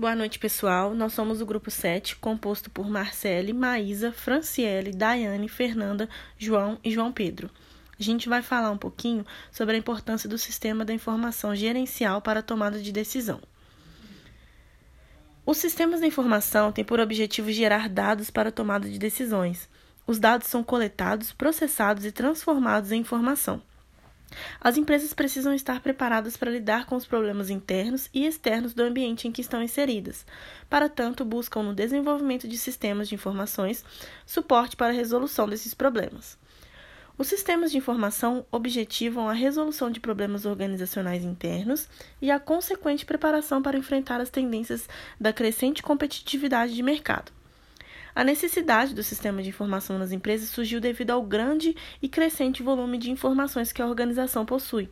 Boa noite, pessoal. Nós somos o grupo 7, composto por Marcele, Maísa, Franciele, Daiane, Fernanda, João e João Pedro. A gente vai falar um pouquinho sobre a importância do sistema da informação gerencial para a tomada de decisão. Os sistemas da informação têm por objetivo gerar dados para a tomada de decisões. Os dados são coletados, processados e transformados em informação. As empresas precisam estar preparadas para lidar com os problemas internos e externos do ambiente em que estão inseridas. Para tanto, buscam no desenvolvimento de sistemas de informações suporte para a resolução desses problemas. Os sistemas de informação objetivam a resolução de problemas organizacionais internos e a consequente preparação para enfrentar as tendências da crescente competitividade de mercado. A necessidade do sistema de informação nas empresas surgiu devido ao grande e crescente volume de informações que a organização possui.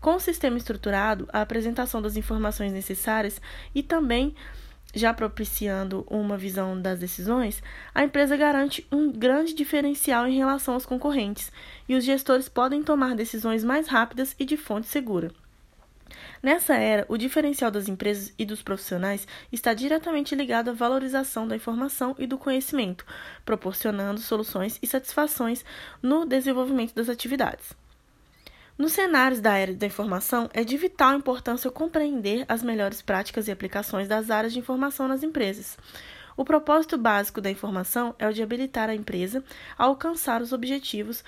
Com o sistema estruturado, a apresentação das informações necessárias e também já propiciando uma visão das decisões, a empresa garante um grande diferencial em relação aos concorrentes, e os gestores podem tomar decisões mais rápidas e de fonte segura. Nessa era, o diferencial das empresas e dos profissionais está diretamente ligado à valorização da informação e do conhecimento, proporcionando soluções e satisfações no desenvolvimento das atividades. Nos cenários da era da informação, é de vital importância compreender as melhores práticas e aplicações das áreas de informação nas empresas. O propósito básico da informação é o de habilitar a empresa a alcançar os objetivos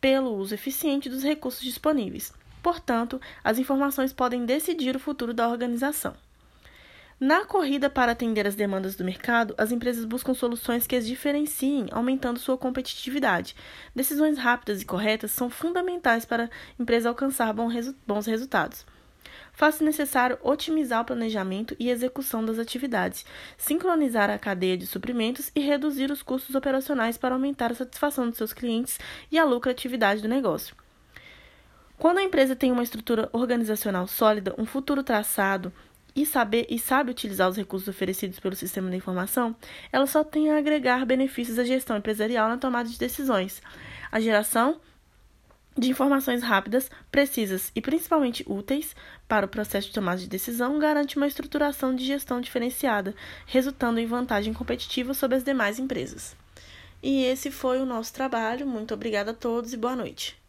pelo uso eficiente dos recursos disponíveis. Portanto, as informações podem decidir o futuro da organização. Na corrida para atender as demandas do mercado, as empresas buscam soluções que as diferenciem, aumentando sua competitividade. Decisões rápidas e corretas são fundamentais para a empresa alcançar bons resultados. Faz-se necessário otimizar o planejamento e execução das atividades, sincronizar a cadeia de suprimentos e reduzir os custos operacionais para aumentar a satisfação dos seus clientes e a lucratividade do negócio. Quando a empresa tem uma estrutura organizacional sólida, um futuro traçado e, saber, e sabe utilizar os recursos oferecidos pelo sistema de informação, ela só tem a agregar benefícios à gestão empresarial na tomada de decisões. A geração de informações rápidas, precisas e principalmente úteis para o processo de tomada de decisão garante uma estruturação de gestão diferenciada, resultando em vantagem competitiva sobre as demais empresas. E esse foi o nosso trabalho. Muito obrigada a todos e boa noite.